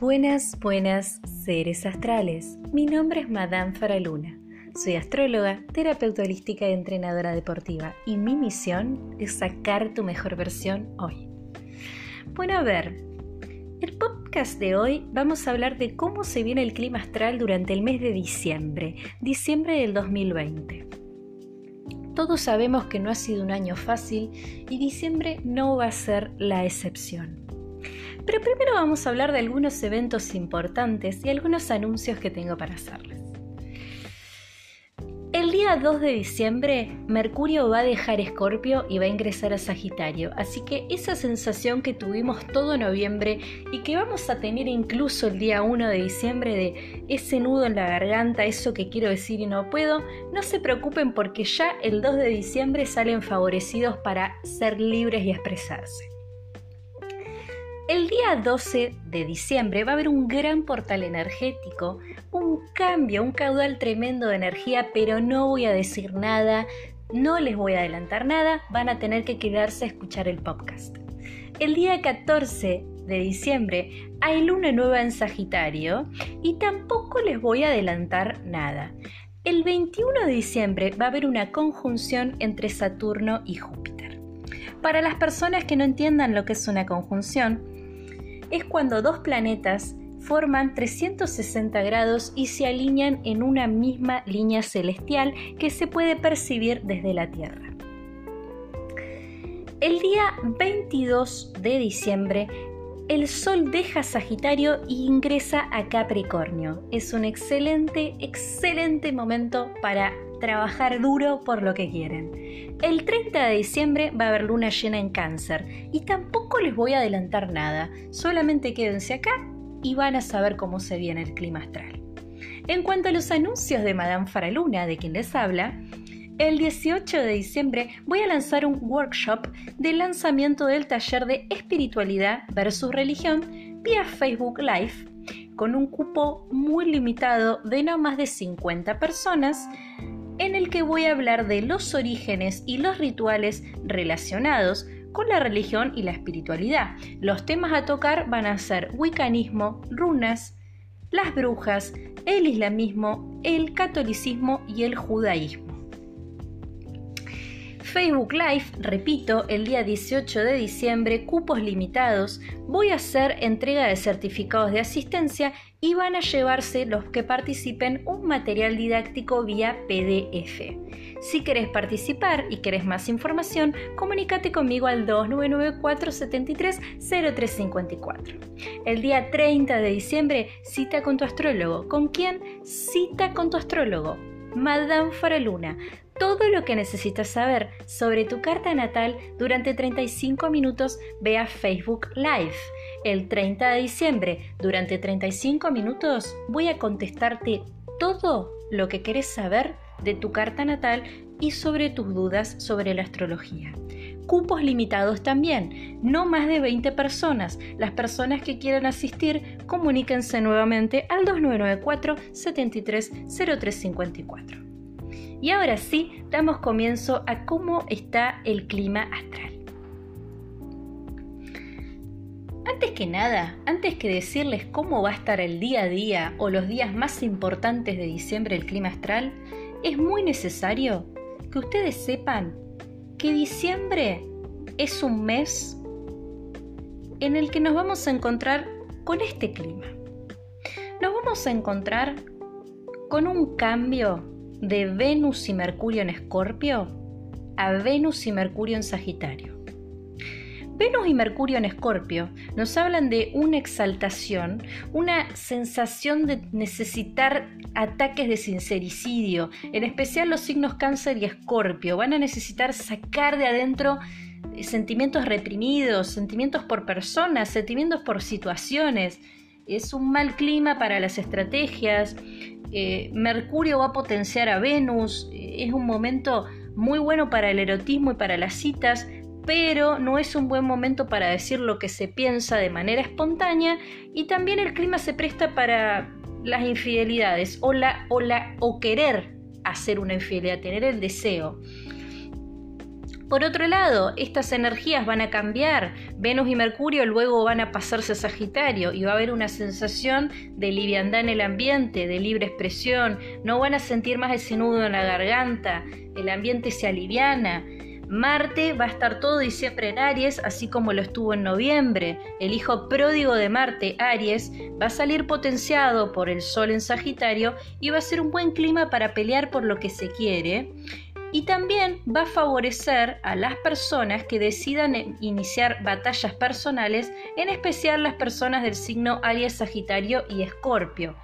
Buenas, buenas seres astrales. Mi nombre es Madame Faraluna. Soy astróloga, terapeuta holística y entrenadora deportiva y mi misión es sacar tu mejor versión hoy. Bueno, a ver, el podcast de hoy vamos a hablar de cómo se viene el clima astral durante el mes de diciembre, diciembre del 2020. Todos sabemos que no ha sido un año fácil y diciembre no va a ser la excepción. Pero primero vamos a hablar de algunos eventos importantes y algunos anuncios que tengo para hacerles. El día 2 de diciembre, Mercurio va a dejar Escorpio y va a ingresar a Sagitario, así que esa sensación que tuvimos todo noviembre y que vamos a tener incluso el día 1 de diciembre de ese nudo en la garganta, eso que quiero decir y no puedo, no se preocupen porque ya el 2 de diciembre salen favorecidos para ser libres y expresarse. El día 12 de diciembre va a haber un gran portal energético, un cambio, un caudal tremendo de energía, pero no voy a decir nada, no les voy a adelantar nada, van a tener que quedarse a escuchar el podcast. El día 14 de diciembre hay luna nueva en Sagitario y tampoco les voy a adelantar nada. El 21 de diciembre va a haber una conjunción entre Saturno y Júpiter. Para las personas que no entiendan lo que es una conjunción, es cuando dos planetas forman 360 grados y se alinean en una misma línea celestial que se puede percibir desde la Tierra. El día 22 de diciembre, el Sol deja Sagitario e ingresa a Capricornio. Es un excelente, excelente momento para trabajar duro por lo que quieren. El 30 de diciembre va a haber luna llena en cáncer y tampoco les voy a adelantar nada, solamente quédense acá y van a saber cómo se viene el clima astral. En cuanto a los anuncios de Madame Faraluna, de quien les habla, el 18 de diciembre voy a lanzar un workshop de lanzamiento del taller de espiritualidad versus religión vía Facebook Live con un cupo muy limitado de no más de 50 personas en el que voy a hablar de los orígenes y los rituales relacionados con la religión y la espiritualidad. Los temas a tocar van a ser wiccanismo, runas, las brujas, el islamismo, el catolicismo y el judaísmo. Facebook Live, repito, el día 18 de diciembre, cupos limitados, voy a hacer entrega de certificados de asistencia y van a llevarse los que participen un material didáctico vía PDF. Si querés participar y querés más información, comunícate conmigo al 2994 73 0354. El día 30 de diciembre, cita con tu astrólogo. ¿Con quién? Cita con tu astrólogo. Madame Faraluna todo lo que necesitas saber sobre tu carta natal durante 35 minutos, ve a Facebook Live. El 30 de diciembre, durante 35 minutos, voy a contestarte todo lo que querés saber de tu carta natal y sobre tus dudas sobre la astrología. Cupos limitados también, no más de 20 personas. Las personas que quieran asistir, comuníquense nuevamente al 2994 73 0354. Y ahora sí, damos comienzo a cómo está el clima astral. Antes que nada, antes que decirles cómo va a estar el día a día o los días más importantes de diciembre el clima astral, es muy necesario que ustedes sepan que diciembre es un mes en el que nos vamos a encontrar con este clima. Nos vamos a encontrar con un cambio de Venus y Mercurio en Escorpio a Venus y Mercurio en Sagitario. Venus y Mercurio en Escorpio nos hablan de una exaltación, una sensación de necesitar ataques de sincericidio, en especial los signos cáncer y escorpio. Van a necesitar sacar de adentro sentimientos reprimidos, sentimientos por personas, sentimientos por situaciones. Es un mal clima para las estrategias, eh, Mercurio va a potenciar a Venus, eh, es un momento muy bueno para el erotismo y para las citas, pero no es un buen momento para decir lo que se piensa de manera espontánea y también el clima se presta para las infidelidades o, la, o, la, o querer hacer una infidelidad, tener el deseo. Por otro lado, estas energías van a cambiar. Venus y Mercurio luego van a pasarse a Sagitario y va a haber una sensación de liviandad en el ambiente, de libre expresión. No van a sentir más ese nudo en la garganta. El ambiente se aliviana. Marte va a estar todo diciembre en Aries, así como lo estuvo en noviembre. El hijo pródigo de Marte, Aries, va a salir potenciado por el Sol en Sagitario y va a ser un buen clima para pelear por lo que se quiere y también va a favorecer a las personas que decidan iniciar batallas personales, en especial las personas del signo Aries, Sagitario y Escorpio.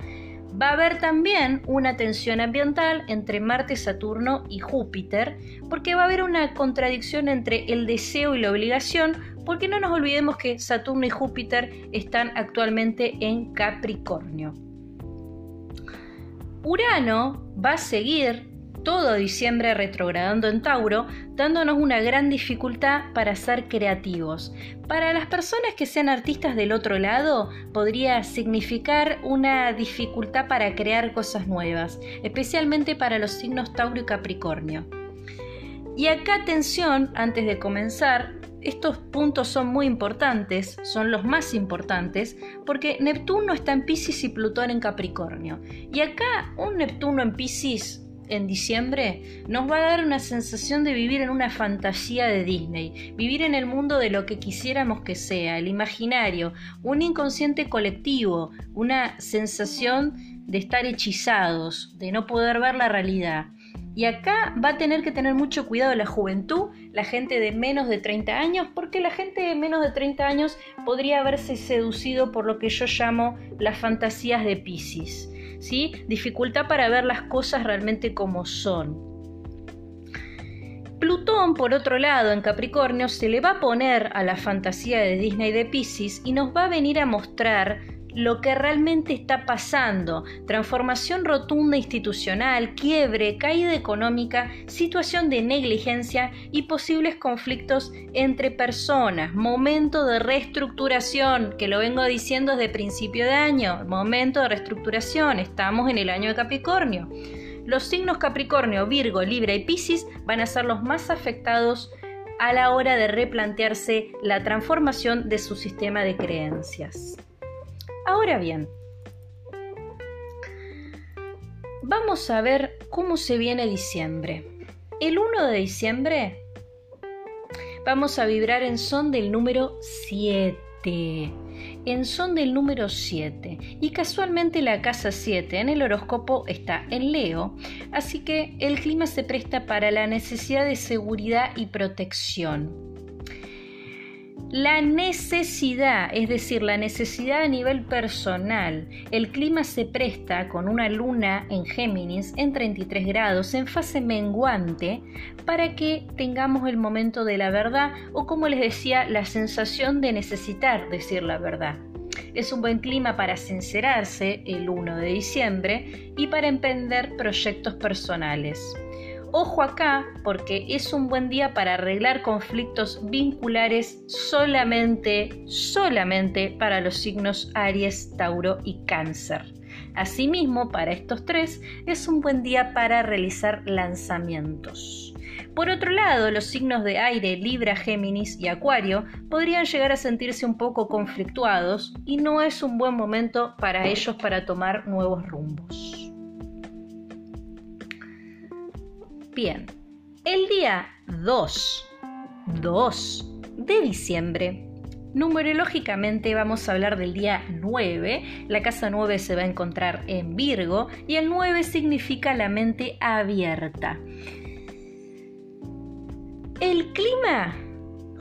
Va a haber también una tensión ambiental entre Marte, Saturno y Júpiter, porque va a haber una contradicción entre el deseo y la obligación, porque no nos olvidemos que Saturno y Júpiter están actualmente en Capricornio. Urano va a seguir todo diciembre retrogradando en Tauro, dándonos una gran dificultad para ser creativos. Para las personas que sean artistas del otro lado, podría significar una dificultad para crear cosas nuevas, especialmente para los signos Tauro y Capricornio. Y acá atención, antes de comenzar, estos puntos son muy importantes, son los más importantes, porque Neptuno está en Pisces y Plutón en Capricornio. Y acá un Neptuno en Pisces en diciembre nos va a dar una sensación de vivir en una fantasía de Disney, vivir en el mundo de lo que quisiéramos que sea, el imaginario, un inconsciente colectivo, una sensación de estar hechizados, de no poder ver la realidad. Y acá va a tener que tener mucho cuidado la juventud, la gente de menos de 30 años, porque la gente de menos de 30 años podría haberse seducido por lo que yo llamo las fantasías de Pisces. ¿Sí? Dificultad para ver las cosas realmente como son. Plutón, por otro lado, en Capricornio, se le va a poner a la fantasía de Disney de Pisces y nos va a venir a mostrar lo que realmente está pasando, transformación rotunda institucional, quiebre, caída económica, situación de negligencia y posibles conflictos entre personas, momento de reestructuración, que lo vengo diciendo desde principio de año, momento de reestructuración, estamos en el año de Capricornio. Los signos Capricornio, Virgo, Libra y Piscis van a ser los más afectados a la hora de replantearse la transformación de su sistema de creencias. Ahora bien, vamos a ver cómo se viene diciembre. El 1 de diciembre vamos a vibrar en son del número 7. En son del número 7. Y casualmente la casa 7 en el horóscopo está en Leo. Así que el clima se presta para la necesidad de seguridad y protección. La necesidad, es decir, la necesidad a nivel personal. El clima se presta con una luna en Géminis en 33 grados en fase menguante para que tengamos el momento de la verdad o como les decía, la sensación de necesitar decir la verdad. Es un buen clima para sincerarse el 1 de diciembre y para emprender proyectos personales. Ojo acá porque es un buen día para arreglar conflictos vinculares solamente, solamente para los signos Aries, Tauro y Cáncer. Asimismo, para estos tres es un buen día para realizar lanzamientos. Por otro lado, los signos de aire, Libra, Géminis y Acuario podrían llegar a sentirse un poco conflictuados y no es un buen momento para ellos para tomar nuevos rumbos. Bien, el día 2, 2 de diciembre, numerológicamente vamos a hablar del día 9. La casa 9 se va a encontrar en Virgo y el 9 significa la mente abierta. El clima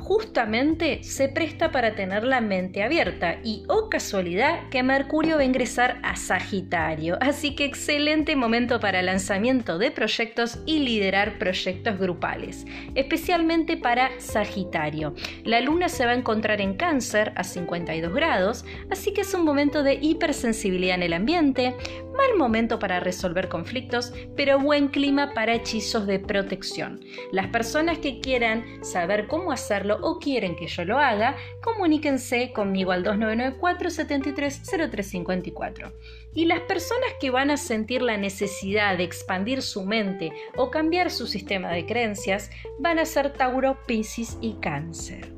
justamente se presta para tener la mente abierta y, oh casualidad, que Mercurio va a ingresar a Sagitario. Así que excelente momento para lanzamiento de proyectos y liderar proyectos grupales, especialmente para Sagitario. La luna se va a encontrar en cáncer a 52 grados, así que es un momento de hipersensibilidad en el ambiente, mal momento para resolver conflictos, pero buen clima para hechizos de protección. Las personas que quieran saber cómo hacerlo o quieren que yo lo haga, comuníquense conmigo al 2994 730354. Y las personas que van a sentir la necesidad de expandir su mente o cambiar su sistema de creencias van a ser Tauro, Piscis y Cáncer.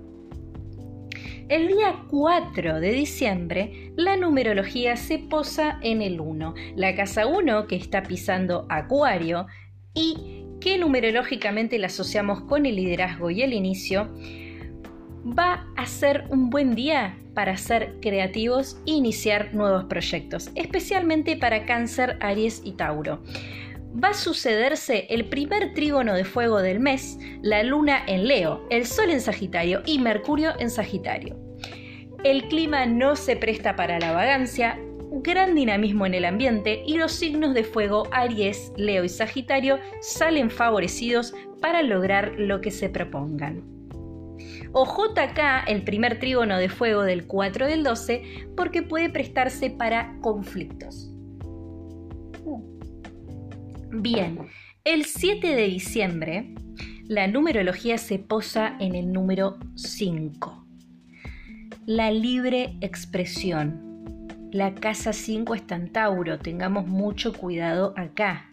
El día 4 de diciembre, la numerología se posa en el 1, la casa 1 que está pisando Acuario y que numerológicamente la asociamos con el liderazgo y el inicio, va a ser un buen día para ser creativos e iniciar nuevos proyectos, especialmente para Cáncer, Aries y Tauro va a sucederse el primer trígono de fuego del mes, la luna en Leo, el sol en Sagitario y Mercurio en Sagitario. El clima no se presta para la vagancia, gran dinamismo en el ambiente y los signos de fuego Aries, Leo y Sagitario salen favorecidos para lograr lo que se propongan. O JK, el primer trígono de fuego del 4 del 12, porque puede prestarse para conflictos. Bien, el 7 de diciembre la numerología se posa en el número 5. La libre expresión. La casa 5 está en Tauro, tengamos mucho cuidado acá.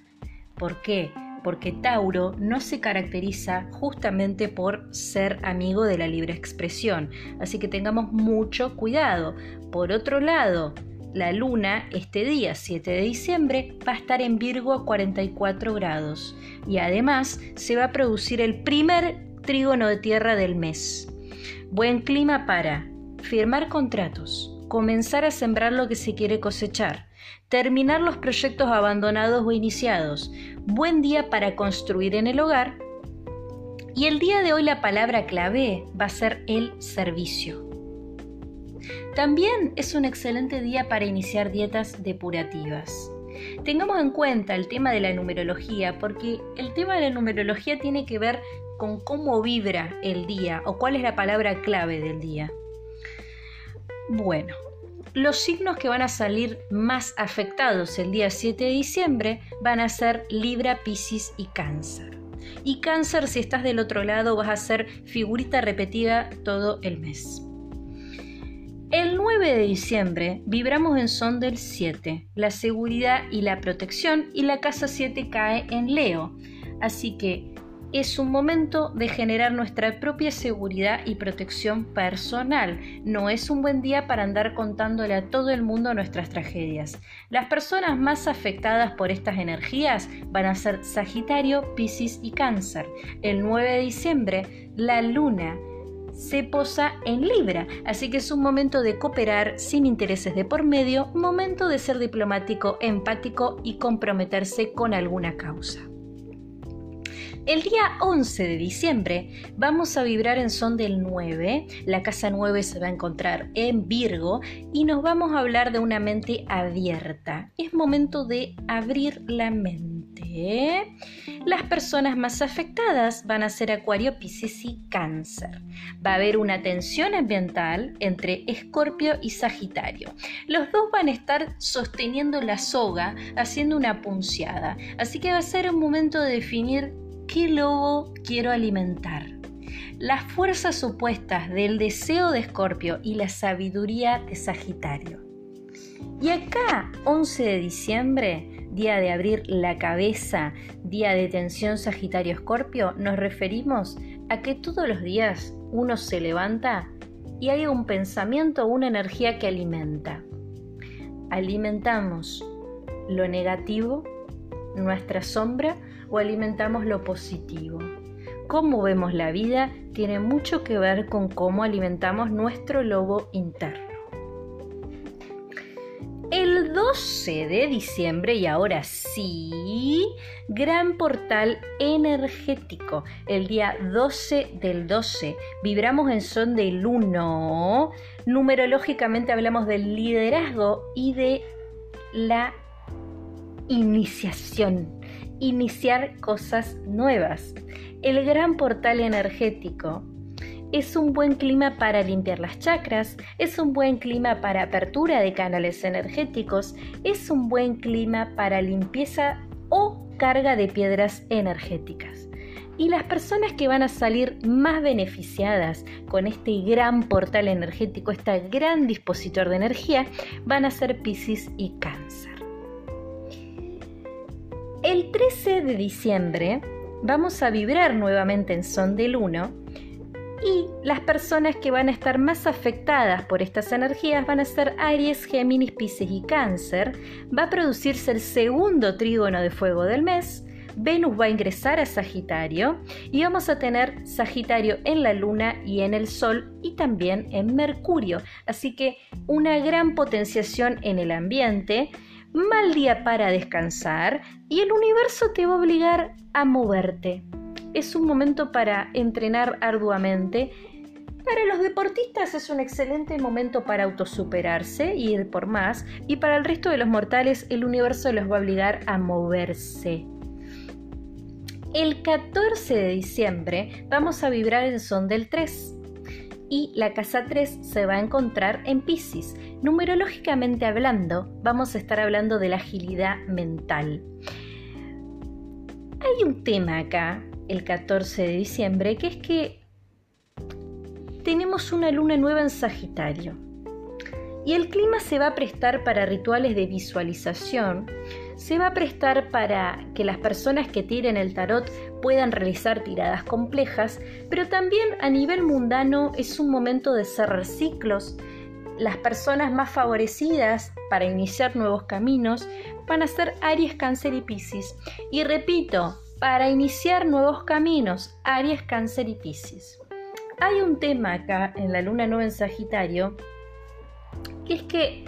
¿Por qué? Porque Tauro no se caracteriza justamente por ser amigo de la libre expresión, así que tengamos mucho cuidado. Por otro lado, la luna este día 7 de diciembre va a estar en Virgo a 44 grados y además se va a producir el primer trígono de tierra del mes. Buen clima para firmar contratos, comenzar a sembrar lo que se quiere cosechar, terminar los proyectos abandonados o iniciados, buen día para construir en el hogar y el día de hoy la palabra clave va a ser el servicio. También es un excelente día para iniciar dietas depurativas. Tengamos en cuenta el tema de la numerología porque el tema de la numerología tiene que ver con cómo vibra el día o cuál es la palabra clave del día. Bueno, los signos que van a salir más afectados el día 7 de diciembre van a ser Libra, Piscis y Cáncer. Y Cáncer, si estás del otro lado, vas a ser figurita repetida todo el mes. El 9 de diciembre vibramos en son del 7, la seguridad y la protección, y la casa 7 cae en Leo. Así que es un momento de generar nuestra propia seguridad y protección personal. No es un buen día para andar contándole a todo el mundo nuestras tragedias. Las personas más afectadas por estas energías van a ser Sagitario, Piscis y Cáncer. El 9 de diciembre, la luna se posa en Libra, así que es un momento de cooperar sin intereses de por medio, momento de ser diplomático, empático y comprometerse con alguna causa. El día 11 de diciembre vamos a vibrar en son del 9, la casa 9 se va a encontrar en Virgo y nos vamos a hablar de una mente abierta. Es momento de abrir la mente. Las personas más afectadas van a ser Acuario, Piscis y Cáncer. Va a haber una tensión ambiental entre Escorpio y Sagitario. Los dos van a estar sosteniendo la soga, haciendo una punceada. Así que va a ser un momento de definir qué lobo quiero alimentar. Las fuerzas opuestas del deseo de Escorpio y la sabiduría de Sagitario. Y acá, 11 de diciembre, día de abrir la cabeza, día de tensión Sagitario-Escorpio, nos referimos a que todos los días uno se levanta y hay un pensamiento una energía que alimenta. Alimentamos lo negativo, nuestra sombra, o alimentamos lo positivo. Cómo vemos la vida tiene mucho que ver con cómo alimentamos nuestro lobo interno. El 12 de diciembre, y ahora sí, gran portal energético. El día 12 del 12, vibramos en son del 1. Numerológicamente hablamos del liderazgo y de la iniciación, iniciar cosas nuevas. El gran portal energético es un buen clima para limpiar las chakras, es un buen clima para apertura de canales energéticos, es un buen clima para limpieza o carga de piedras energéticas. Y las personas que van a salir más beneficiadas con este gran portal energético, este gran dispositor de energía, van a ser Pisces y Cáncer. 13 de diciembre vamos a vibrar nuevamente en son del 1 y las personas que van a estar más afectadas por estas energías van a ser Aries, Géminis, Pisces y Cáncer. Va a producirse el segundo trígono de fuego del mes. Venus va a ingresar a Sagitario y vamos a tener Sagitario en la Luna y en el Sol y también en Mercurio. Así que una gran potenciación en el ambiente mal día para descansar y el universo te va a obligar a moverte. Es un momento para entrenar arduamente. Para los deportistas es un excelente momento para autosuperarse y ir por más, y para el resto de los mortales el universo los va a obligar a moverse. El 14 de diciembre vamos a vibrar en son del 3 y la casa 3 se va a encontrar en Pisces. Numerológicamente hablando, vamos a estar hablando de la agilidad mental. Hay un tema acá, el 14 de diciembre, que es que tenemos una luna nueva en Sagitario. Y el clima se va a prestar para rituales de visualización, se va a prestar para que las personas que tiren el tarot puedan realizar tiradas complejas, pero también a nivel mundano es un momento de cerrar ciclos. Las personas más favorecidas para iniciar nuevos caminos van a ser Aries, Cáncer y Piscis. Y repito, para iniciar nuevos caminos, Aries, Cáncer y Piscis. Hay un tema acá en la luna nueva en Sagitario, que es que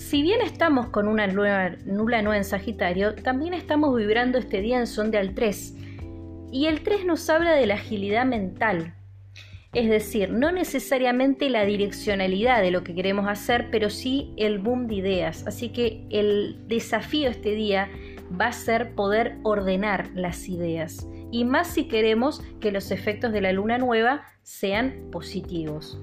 si bien estamos con una nula nueva en Sagitario, también estamos vibrando este día en son de al 3. Y el 3 nos habla de la agilidad mental. Es decir, no necesariamente la direccionalidad de lo que queremos hacer, pero sí el boom de ideas. Así que el desafío este día va a ser poder ordenar las ideas. Y más si queremos que los efectos de la luna nueva sean positivos.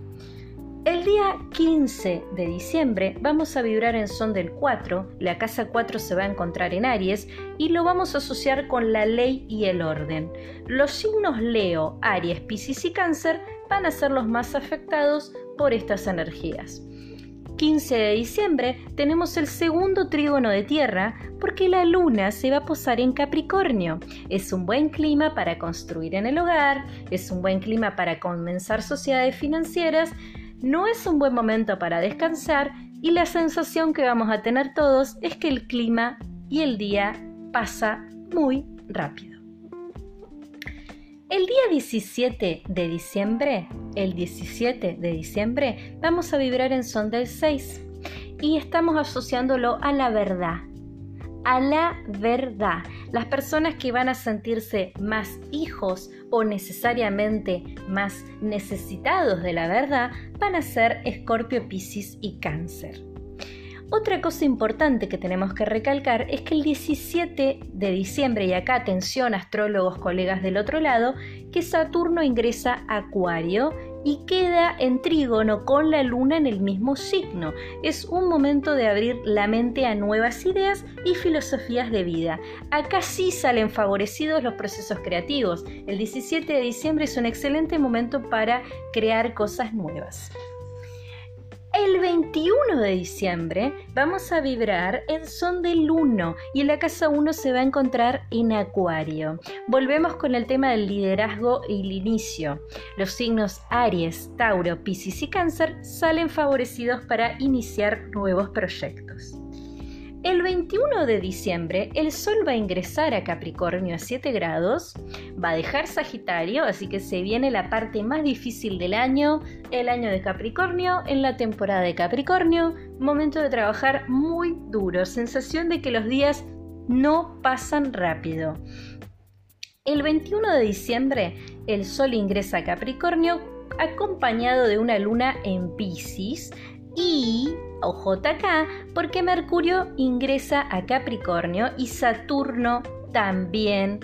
El día 15 de diciembre vamos a vibrar en son del 4, la casa 4 se va a encontrar en Aries y lo vamos a asociar con la ley y el orden. Los signos Leo, Aries, Piscis y Cáncer van a ser los más afectados por estas energías. 15 de diciembre tenemos el segundo trígono de tierra porque la luna se va a posar en Capricornio. Es un buen clima para construir en el hogar, es un buen clima para comenzar sociedades financieras, no es un buen momento para descansar y la sensación que vamos a tener todos es que el clima y el día pasa muy rápido. El día 17 de diciembre, el 17 de diciembre, vamos a vibrar en son del 6 y estamos asociándolo a la verdad, a la verdad. Las personas que van a sentirse más hijos o necesariamente más necesitados de la verdad van a ser Escorpio, Piscis y Cáncer. Otra cosa importante que tenemos que recalcar es que el 17 de diciembre, y acá atención astrólogos colegas del otro lado, que Saturno ingresa a Acuario y queda en trígono con la luna en el mismo signo. Es un momento de abrir la mente a nuevas ideas y filosofías de vida. Acá sí salen favorecidos los procesos creativos. El 17 de diciembre es un excelente momento para crear cosas nuevas. El 21 de diciembre vamos a vibrar en son del 1 y en la casa 1 se va a encontrar en Acuario. Volvemos con el tema del liderazgo y el inicio. Los signos Aries, Tauro, Piscis y Cáncer salen favorecidos para iniciar nuevos proyectos. El 21 de diciembre el Sol va a ingresar a Capricornio a 7 grados, va a dejar Sagitario, así que se viene la parte más difícil del año, el año de Capricornio, en la temporada de Capricornio, momento de trabajar muy duro, sensación de que los días no pasan rápido. El 21 de diciembre el Sol ingresa a Capricornio acompañado de una luna en Pisces y OJK porque Mercurio ingresa a Capricornio y Saturno también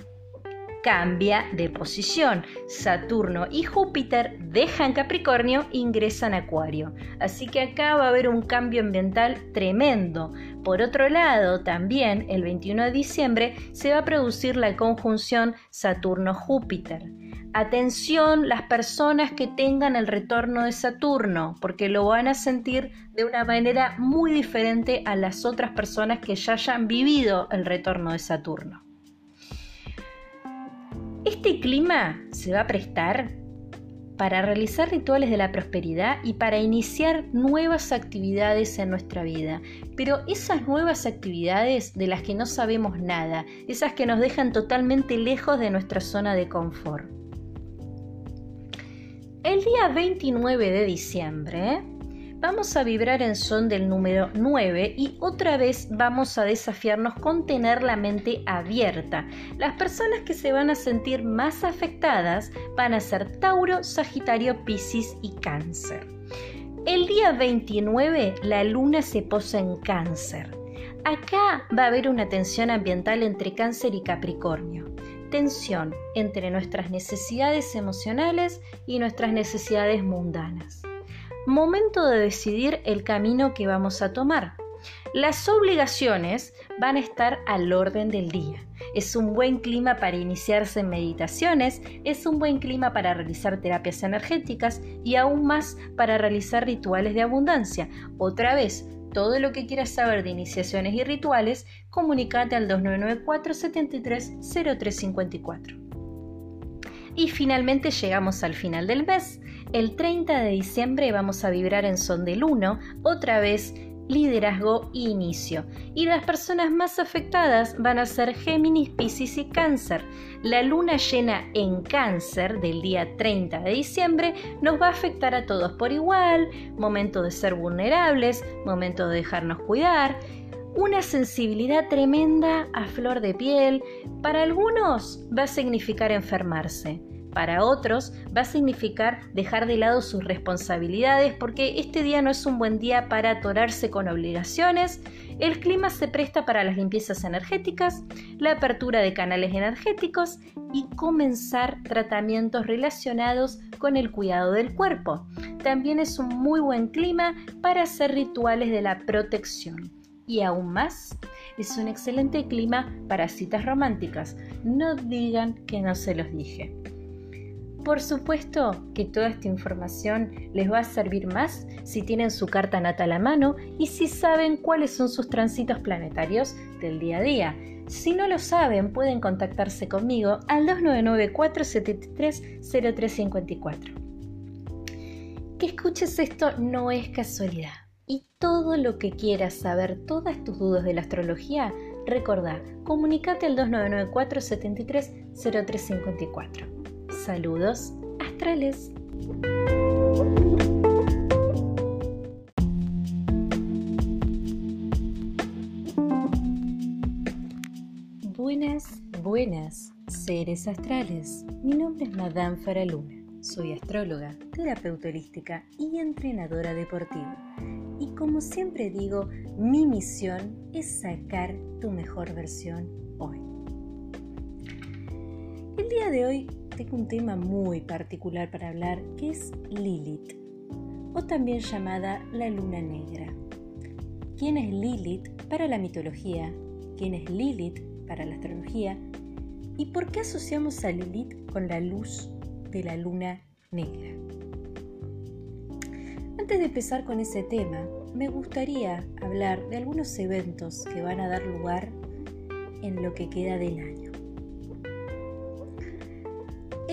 cambia de posición. Saturno y Júpiter dejan Capricornio ingresan Acuario. Así que acá va a haber un cambio ambiental tremendo. Por otro lado, también el 21 de diciembre se va a producir la conjunción Saturno-Júpiter. Atención las personas que tengan el retorno de Saturno, porque lo van a sentir de una manera muy diferente a las otras personas que ya hayan vivido el retorno de Saturno. Este clima se va a prestar para realizar rituales de la prosperidad y para iniciar nuevas actividades en nuestra vida. Pero esas nuevas actividades de las que no sabemos nada, esas que nos dejan totalmente lejos de nuestra zona de confort. El día 29 de diciembre vamos a vibrar en son del número 9 y otra vez vamos a desafiarnos con tener la mente abierta. Las personas que se van a sentir más afectadas van a ser Tauro, Sagitario, Piscis y Cáncer. El día 29 la luna se posa en Cáncer. Acá va a haber una tensión ambiental entre Cáncer y Capricornio tensión entre nuestras necesidades emocionales y nuestras necesidades mundanas momento de decidir el camino que vamos a tomar. Las obligaciones van a estar al orden del día. Es un buen clima para iniciarse en meditaciones, es un buen clima para realizar terapias energéticas y aún más para realizar rituales de abundancia. Otra vez, todo lo que quieras saber de iniciaciones y rituales, comunícate al 2994 73 0354. Y finalmente llegamos al final del mes. El 30 de diciembre vamos a vibrar en son del 1, otra vez liderazgo e inicio. Y las personas más afectadas van a ser Géminis, Piscis y Cáncer. La luna llena en Cáncer del día 30 de diciembre nos va a afectar a todos por igual, momento de ser vulnerables, momento de dejarnos cuidar, una sensibilidad tremenda a flor de piel. Para algunos va a significar enfermarse. Para otros va a significar dejar de lado sus responsabilidades porque este día no es un buen día para atorarse con obligaciones. El clima se presta para las limpiezas energéticas, la apertura de canales energéticos y comenzar tratamientos relacionados con el cuidado del cuerpo. También es un muy buen clima para hacer rituales de la protección. Y aún más, es un excelente clima para citas románticas. No digan que no se los dije. Por supuesto que toda esta información les va a servir más si tienen su carta natal a mano y si saben cuáles son sus tránsitos planetarios del día a día. Si no lo saben, pueden contactarse conmigo al 299-473-0354. Que escuches esto no es casualidad. Y todo lo que quieras saber, todas tus dudas de la astrología, recordá, comunícate al 299-473-0354. Saludos astrales. Buenas, buenas, seres astrales. Mi nombre es Madame Faraluna. Soy astróloga, terapeuta holística y entrenadora deportiva. Y como siempre digo, mi misión es sacar tu mejor versión hoy. El día de hoy tengo un tema muy particular para hablar que es Lilith, o también llamada la luna negra. ¿Quién es Lilith para la mitología? ¿Quién es Lilith para la astrología? ¿Y por qué asociamos a Lilith con la luz de la luna negra? Antes de empezar con ese tema, me gustaría hablar de algunos eventos que van a dar lugar en lo que queda del año.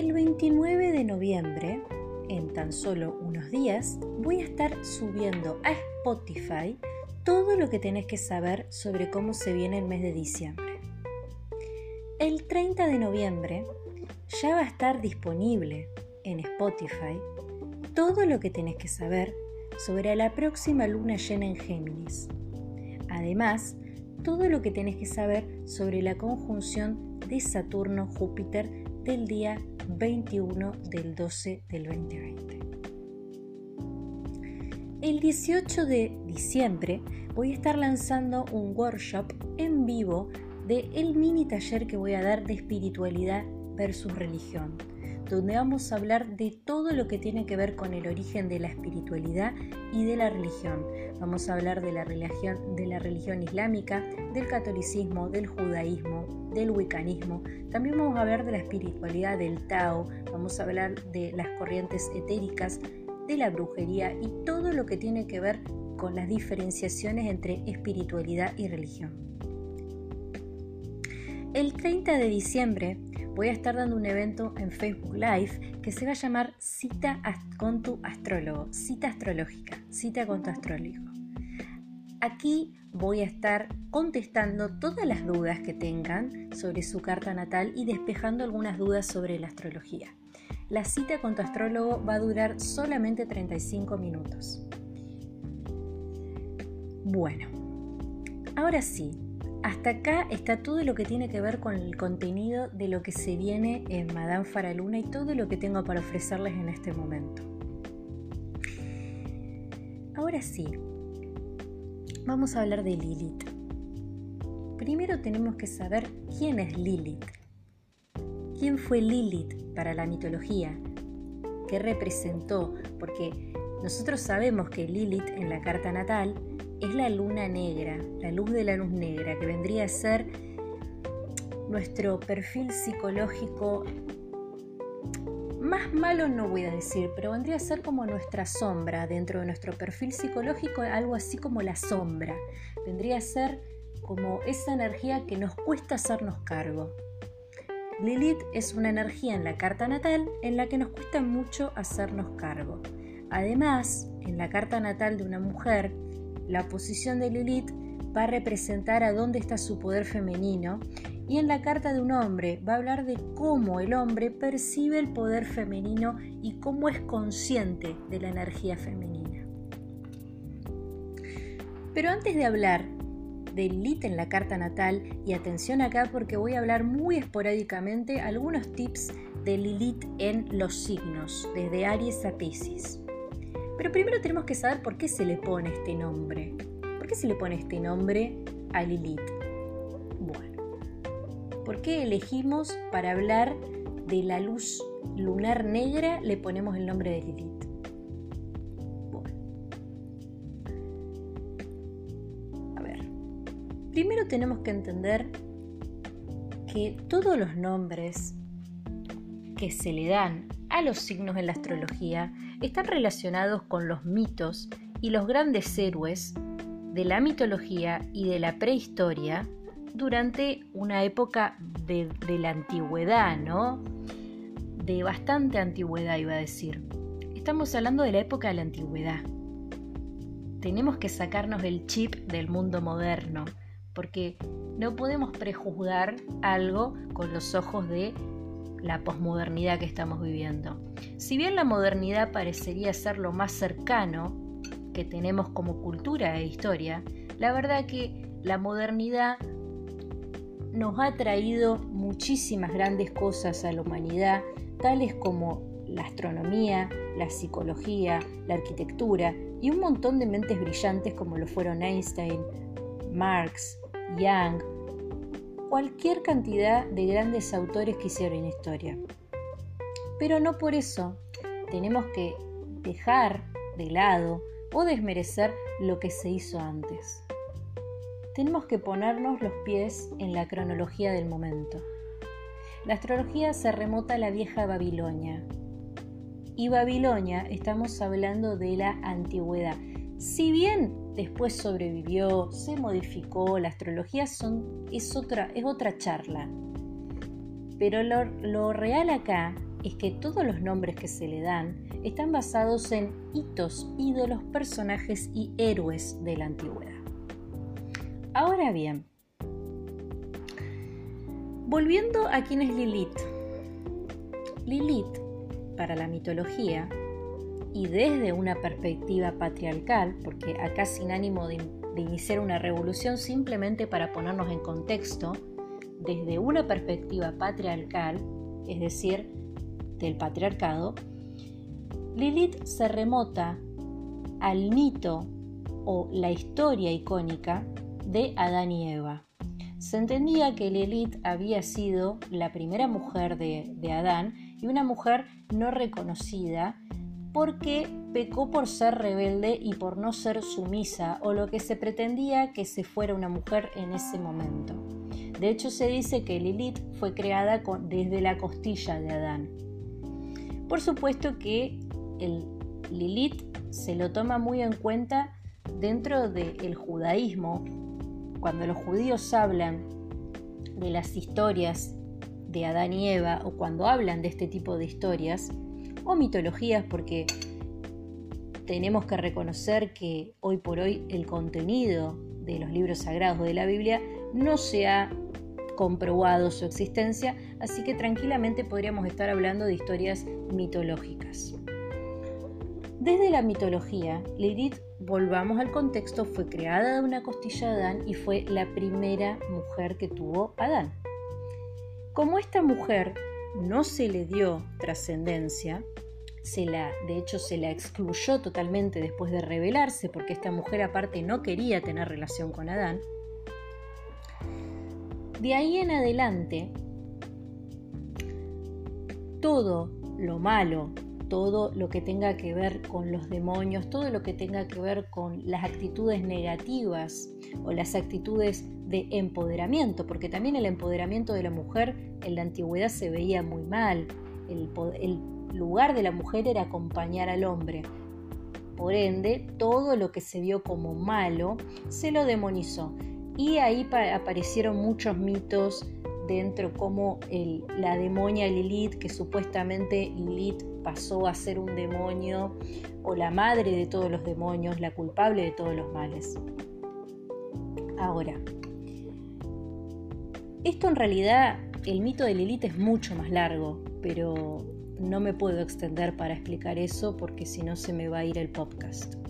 El 29 de noviembre, en tan solo unos días, voy a estar subiendo a Spotify todo lo que tenés que saber sobre cómo se viene el mes de diciembre. El 30 de noviembre ya va a estar disponible en Spotify todo lo que tenés que saber sobre la próxima luna llena en Géminis. Además, todo lo que tenés que saber sobre la conjunción de Saturno-Júpiter del día 21 del 12 del 2020. El 18 de diciembre voy a estar lanzando un workshop en vivo de el mini taller que voy a dar de espiritualidad versus religión, donde vamos a hablar de todo lo que tiene que ver con el origen de la espiritualidad y de la religión. Vamos a hablar de la religión, islámica, del catolicismo, del judaísmo, del wiccanismo. También vamos a hablar de la espiritualidad del Tao, vamos a hablar de las corrientes etéricas, de la brujería y todo lo que tiene que ver con las diferenciaciones entre espiritualidad y religión. El 30 de diciembre voy a estar dando un evento en Facebook Live que se va a llamar Cita con tu astrólogo, cita astrológica, cita con tu astrólogo. Aquí voy a estar contestando todas las dudas que tengan sobre su carta natal y despejando algunas dudas sobre la astrología. La cita con tu astrólogo va a durar solamente 35 minutos. Bueno, ahora sí, hasta acá está todo lo que tiene que ver con el contenido de lo que se viene en Madame Faraluna y todo lo que tengo para ofrecerles en este momento. Ahora sí, vamos a hablar de Lilith. Primero tenemos que saber quién es Lilith. ¿Quién fue Lilith para la mitología? ¿Qué representó? Porque nosotros sabemos que Lilith en la carta natal es la luna negra, la luz de la luz negra, que vendría a ser nuestro perfil psicológico más malo no voy a decir, pero vendría a ser como nuestra sombra dentro de nuestro perfil psicológico, algo así como la sombra. Vendría a ser como esa energía que nos cuesta hacernos cargo. Lilith es una energía en la carta natal en la que nos cuesta mucho hacernos cargo. Además, en la carta natal de una mujer, la posición de Lilith va a representar a dónde está su poder femenino y en la carta de un hombre va a hablar de cómo el hombre percibe el poder femenino y cómo es consciente de la energía femenina. Pero antes de hablar de Lilith en la carta natal, y atención acá porque voy a hablar muy esporádicamente algunos tips de Lilith en los signos, desde Aries a Pisces. Pero primero tenemos que saber por qué se le pone este nombre. ¿Por qué se le pone este nombre a Lilith? Bueno, ¿por qué elegimos para hablar de la luz lunar negra le ponemos el nombre de Lilith? Bueno. A ver. Primero tenemos que entender que todos los nombres que se le dan a los signos en la astrología están relacionados con los mitos y los grandes héroes de la mitología y de la prehistoria durante una época de, la antigüedad, ¿no? De bastante antigüedad, iba a decir. Estamos hablando de la época de la antigüedad. Tenemos que sacarnos el chip del mundo moderno, porque no podemos prejuzgar algo con los ojos de la posmodernidad que estamos viviendo. Si bien la modernidad parecería ser lo más cercano que tenemos como cultura e historia, la verdad que la modernidad nos ha traído muchísimas grandes cosas a la humanidad, tales como la astronomía, la psicología, la arquitectura y un montón de mentes brillantes como lo fueron Einstein, Marx, Young, cualquier cantidad de grandes autores que hicieron historia. Pero no por eso tenemos que dejar de lado o desmerecer lo que se hizo antes. Tenemos que ponernos los pies en la cronología del momento. La astrología se remota a la vieja Babilonia. Y Babilonia estamos hablando de la antigüedad. Si bien después sobrevivió, se modificó, la astrología son, es, otra, es otra charla. Pero lo, lo real acá es que todos los nombres que se le dan están basados en hitos, ídolos, personajes y héroes de la antigüedad. Ahora bien, volviendo a quién es Lilith. Lilith, para la mitología, y desde una perspectiva patriarcal, porque acá sin ánimo de, iniciar una revolución, simplemente para ponernos en contexto, desde una perspectiva patriarcal, es decir, del patriarcado, Lilith se remota al mito o la historia icónica de Adán y Eva. Se entendía que Lilith había sido la primera mujer de, Adán y una mujer no reconocida porque pecó por ser rebelde y por no ser sumisa o lo que se pretendía que se fuera una mujer en ese momento. De hecho se dice que Lilith fue creada desde la costilla de Adán. Por supuesto que el Lilith se lo toma muy en cuenta dentro del judaísmo. Cuando los judíos hablan de las historias de Adán y Eva o cuando hablan de este tipo de historias o mitologías porque tenemos que reconocer que hoy por hoy el contenido de los libros sagrados de la Biblia no se ha comprobado su existencia, así que tranquilamente podríamos estar hablando de historias mitológicas. Desde la mitología, Lilith, volvamos al contexto, fue creada de una costilla de Adán y fue la primera mujer que tuvo Adán. Como esta mujer no se le dio trascendencia, se la, de hecho se la excluyó totalmente después de rebelarse, porque esta mujer aparte no quería tener relación con Adán, de ahí en adelante, todo lo malo, todo lo que tenga que ver con los demonios, todo lo que tenga que ver con las actitudes negativas o las actitudes de empoderamiento, porque también el empoderamiento de la mujer en la antigüedad se veía muy mal. El, el lugar de la mujer era acompañar al hombre. Por ende, todo lo que se vio como malo se lo demonizó. Y ahí aparecieron muchos mitos dentro, como la demonia Lilith, que supuestamente Lilith pasó a ser un demonio, o la madre de todos los demonios, la culpable de todos los males. Ahora, esto en realidad, el mito de Lilith es mucho más largo, pero no me puedo extender para explicar eso porque si no se me va a ir el podcast.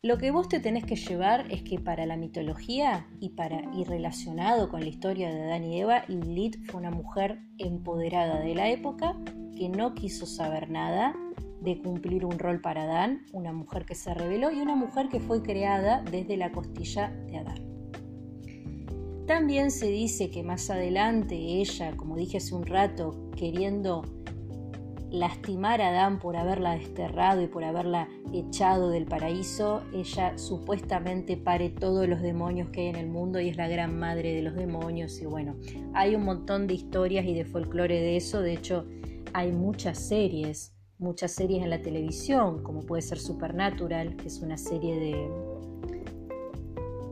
Lo que vos te tenés que llevar es que para la mitología y, para, y relacionado con la historia de Adán y Eva, Lilith fue una mujer empoderada de la época que no quiso saber nada de cumplir un rol para Adán, una mujer que se rebeló y una mujer que fue creada desde la costilla de Adán. También se dice que más adelante ella, como dije hace un rato, queriendo lastimar a Adán por haberla desterrado y por haberla echado del paraíso, ella supuestamente pare todos los demonios que hay en el mundo y es la gran madre de los demonios. Y bueno, hay un montón de historias y de folclore de eso. De hecho, hay muchas series, muchas series en la televisión, como puede ser Supernatural, que es una serie de,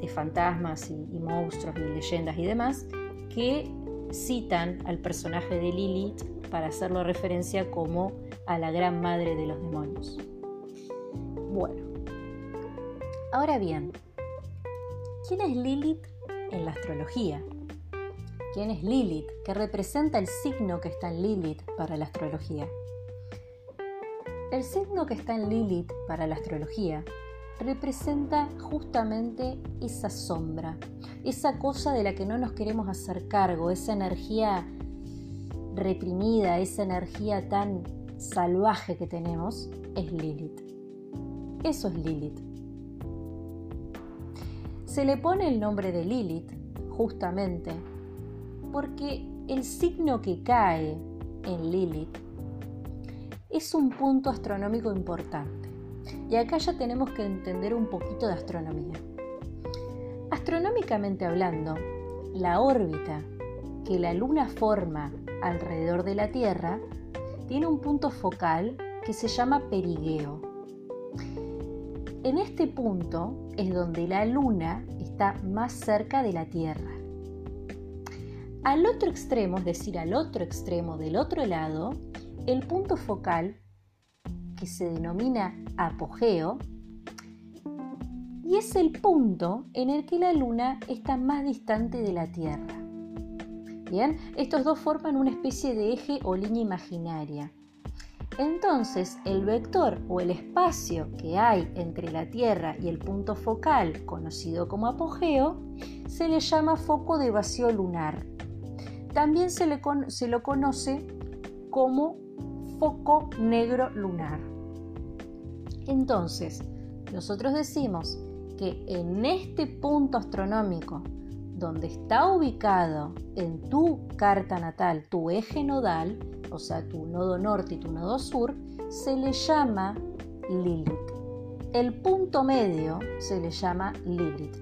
de fantasmas y, y monstruos y leyendas y demás, que citan al personaje de Lilith para hacerlo referencia como a la gran madre de los demonios. Bueno, ahora bien, ¿quién es Lilith en la astrología? ¿Quién es Lilith? ¿Qué representa el signo que está en Lilith para la astrología? El signo que está en Lilith para la astrología representa justamente esa sombra, esa cosa de la que no nos queremos hacer cargo, esa energía reprimida, esa energía tan salvaje que tenemos, es Lilith. Eso es Lilith. Se le pone el nombre de Lilith justamente porque el signo que cae en Lilith es un punto astronómico importante. Y acá ya tenemos que entender un poquito de astronomía. Astronómicamente hablando, la órbita que la Luna forma alrededor de la Tierra tiene un punto focal que se llama perigeo. En este punto es donde la Luna está más cerca de la Tierra. Al otro extremo, es decir, al otro extremo del otro lado, el punto focal, que se denomina apogeo, y es el punto en el que la Luna está más distante de la Tierra. Bien, estos dos forman una especie de eje o línea imaginaria. Entonces, el vector o el espacio que hay entre la Tierra y el punto focal, conocido como apogeo, se le llama foco de vacío lunar. También se, le se lo conoce como foco negro lunar. Entonces, nosotros decimos que en este punto astronómico donde está ubicado en tu carta natal tu eje nodal, o sea, tu nodo norte y tu nodo sur, se le llama Lilith. El punto medio se le llama Lilith.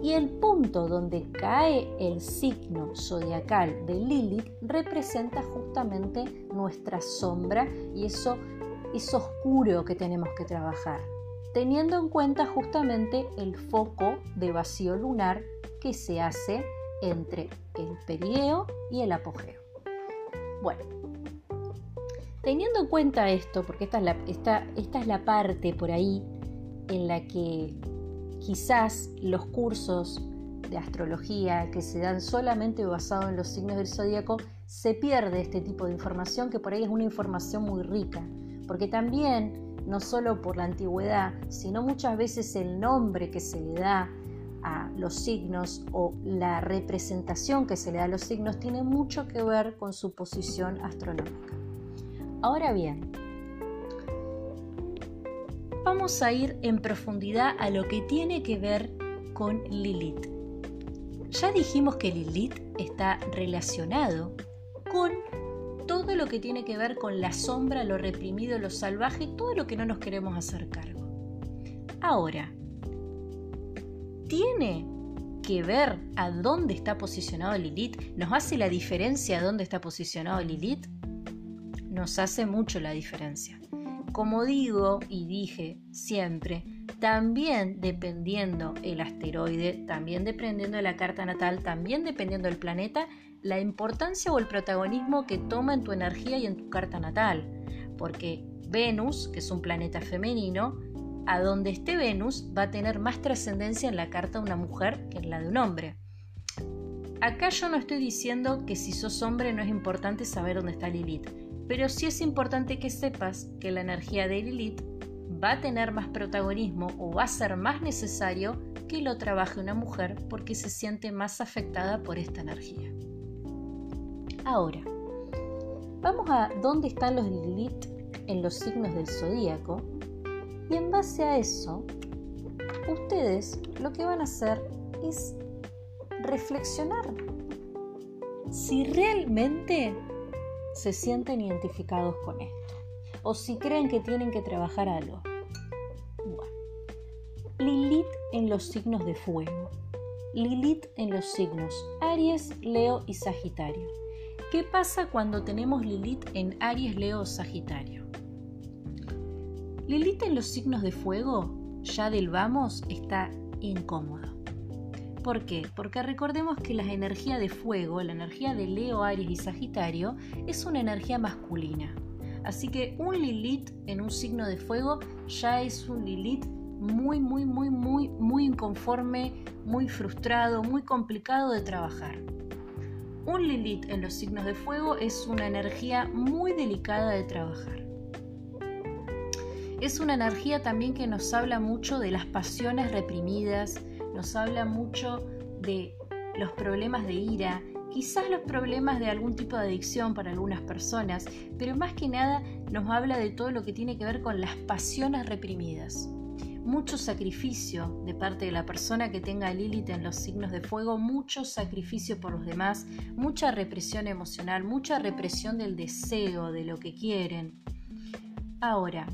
Y el punto donde cae el signo zodiacal de Lilith representa justamente nuestra sombra y eso es oscuro que tenemos que trabajar, teniendo en cuenta justamente el foco de vacío lunar que se hace entre el perieo y el apogeo. Bueno, teniendo en cuenta esto, porque esta es la, esta, esta es la parte por ahí en la que quizás los cursos de astrología que se dan solamente basado en los signos del zodíaco, se pierde este tipo de información que por ahí es una información muy rica, porque también, no solo por la antigüedad, sino muchas veces el nombre que se le da a los signos o la representación que se le da a los signos tiene mucho que ver con su posición astronómica. Ahora bien, vamos a ir en profundidad a lo que tiene que ver con Lilith. Ya dijimos que Lilith está relacionado con todo lo que tiene que ver con la sombra, lo reprimido, lo salvaje, todo lo que no nos queremos hacer cargo. Ahora, ¿tiene que ver a dónde está posicionado Lilith? ¿Nos hace la diferencia a dónde está posicionado Lilith? Nos hace mucho la diferencia como digo y dije siempre, también dependiendo el asteroide, también dependiendo de la carta natal, también dependiendo del planeta, la importancia o el protagonismo que toma en tu energía y en tu carta natal. Porque Venus, que es un planeta femenino, a donde esté Venus va a tener más trascendencia en la carta de una mujer que en la de un hombre. Acá yo no estoy diciendo que si sos hombre no es importante saber dónde está Lilith pero sí es importante que sepas que la energía de Lilith va a tener más protagonismo o va a ser más necesario que lo trabaje una mujer porque se siente más afectada por esta energía. Ahora, vamos a dónde están los Lilith en los signos del zodíaco y en base a eso, ustedes lo que van a hacer es reflexionar si realmente se sienten identificados con esto o si creen que tienen que trabajar algo. Bueno, Lilith en los signos de fuego. Lilith en los signos Aries, Leo y Sagitario. ¿Qué pasa cuando tenemos Lilith en Aries, Leo o Sagitario? Lilith en los signos de fuego, ya del vamos, está incómodo. ¿Por qué? Porque recordemos que la energía de fuego, la energía de Leo, Aries y Sagitario, es una energía masculina. Así que un Lilith en un signo de fuego ya es un Lilith muy, muy, muy, muy, muy inconforme, muy frustrado, muy complicado de trabajar. Un Lilith en los signos de fuego es una energía muy delicada de trabajar. Es una energía también que nos habla mucho de las pasiones reprimidas, nos habla mucho de los problemas de ira, quizás los problemas de algún tipo de adicción para algunas personas, pero más que nada nos habla de todo lo que tiene que ver con las pasiones reprimidas. Mucho sacrificio de parte de la persona que tenga Lilith en los signos de fuego, mucho sacrificio por los demás, mucha represión emocional, mucha represión del deseo, de lo que quieren. Ahora,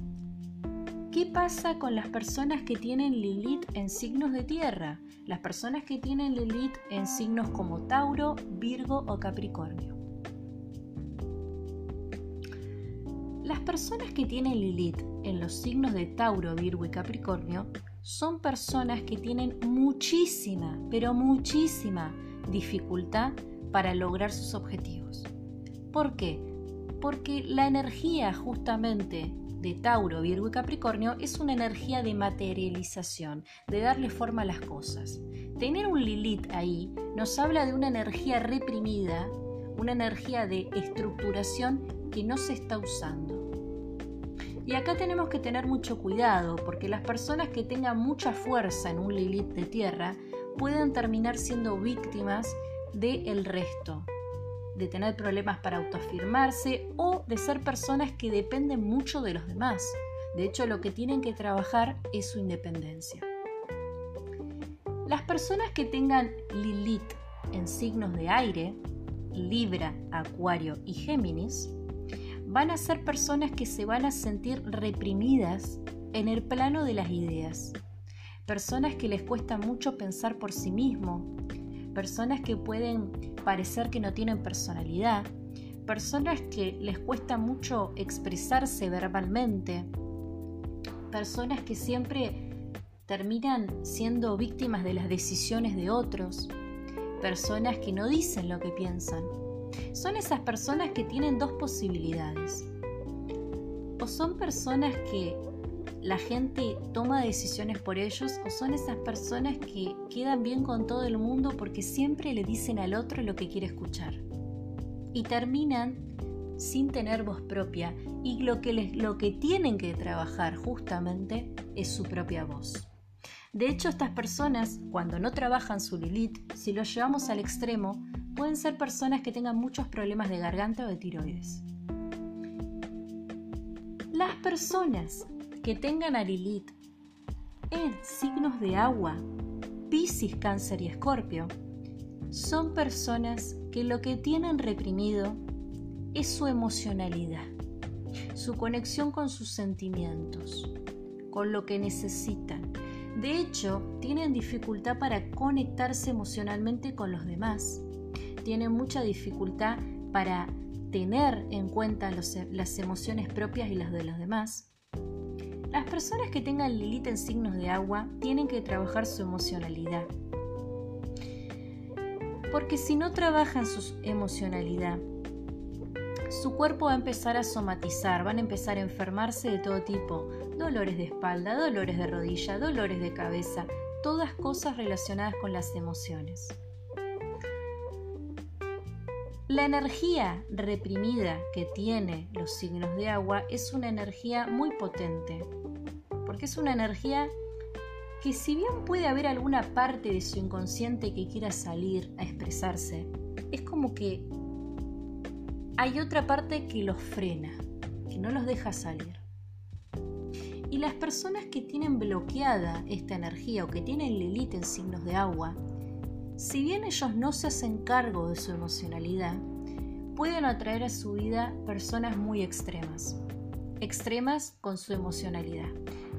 ¿Qué pasa con las personas que tienen Lilith en signos de tierra? Las personas que tienen Lilith en signos como Tauro, Virgo o Capricornio. Las personas que tienen Lilith en los signos de Tauro, Virgo y Capricornio son personas que tienen muchísima, pero muchísima dificultad para lograr sus objetivos. ¿Por qué? Porque la energía justamente de Tauro, Virgo y Capricornio es una energía de materialización, de darle forma a las cosas. Tener un Lilith ahí nos habla de una energía reprimida, una energía de estructuración que no se está usando. Y acá tenemos que tener mucho cuidado porque las personas que tengan mucha fuerza en un Lilith de tierra pueden terminar siendo víctimas del resto, de tener problemas para autoafirmarse o de ser personas que dependen mucho de los demás. De hecho, lo que tienen que trabajar es su independencia. Las personas que tengan Lilith en signos de aire, Libra, Acuario y Géminis, van a ser personas que se van a sentir reprimidas en el plano de las ideas, personas que les cuesta mucho pensar por sí mismo, personas que pueden parecer que no tienen personalidad, personas que les cuesta mucho expresarse verbalmente, personas que siempre terminan siendo víctimas de las decisiones de otros, personas que no dicen lo que piensan. Son esas personas que tienen dos posibilidades. O son personas que la gente toma decisiones por ellos o son esas personas que quedan bien con todo el mundo porque siempre le dicen al otro lo que quiere escuchar. Y terminan sin tener voz propia y lo que, lo que tienen que trabajar justamente es su propia voz. De hecho, estas personas, cuando no trabajan su Lilith, si lo llevamos al extremo, pueden ser personas que tengan muchos problemas de garganta o de tiroides. Las personas que tengan a Lilith en signos de agua, Piscis, Cáncer y Escorpio, son personas que lo que tienen reprimido es su emocionalidad, su conexión con sus sentimientos, con lo que necesitan de hecho, tienen dificultad para conectarse emocionalmente con los demás. Tienen mucha dificultad para tener en cuenta las emociones propias y las de los demás. Las personas que tengan Lilith en signos de agua tienen que trabajar su emocionalidad. Porque si no trabajan su emocionalidad, su cuerpo va a empezar a somatizar, van a empezar a enfermarse de todo tipo, dolores de espalda, dolores de rodilla, dolores de cabeza, todas cosas relacionadas con las emociones. La energía reprimida que tiene los signos de agua es una energía muy potente, porque es una energía que si bien puede haber alguna parte de su inconsciente que quiera salir a expresarse, es como que hay otra parte que los frena, que no los deja salir. Y las personas que tienen bloqueada esta energía o que tienen Lilith en signos de agua, si bien ellos no se hacen cargo de su emocionalidad, pueden atraer a su vida personas muy extremas. Extremas con su emocionalidad.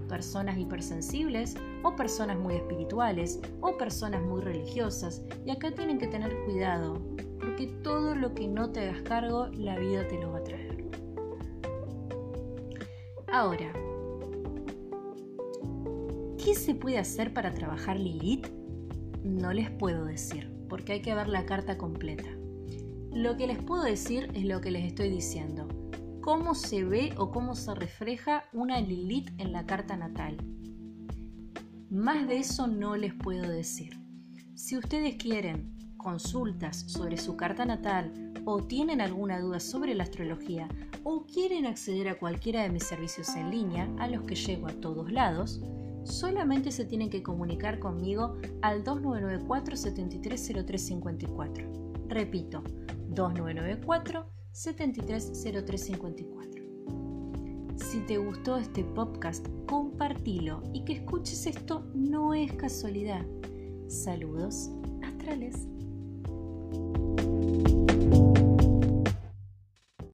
Personas hipersensibles o personas muy espirituales o personas muy religiosas. Y acá tienen que tener cuidado porque todo lo que no te hagas cargo, la vida te lo va a traer. Ahora, ¿qué se puede hacer para trabajar Lilith? No les puedo decir, porque hay que ver la carta completa. Lo que les puedo decir es lo que les estoy diciendo. Cómo se ve o cómo se refleja una Lilith en la carta natal. Más de eso no les puedo decir. Si ustedes quieren consultas sobre su carta natal o tienen alguna duda sobre la astrología o quieren acceder a cualquiera de mis servicios en línea a los que llego a todos lados, solamente se tienen que comunicar conmigo al 2994 730354. Repito, 2994 730354. Si te gustó este podcast, compártelo y que escuches esto no es casualidad. Saludos astrales.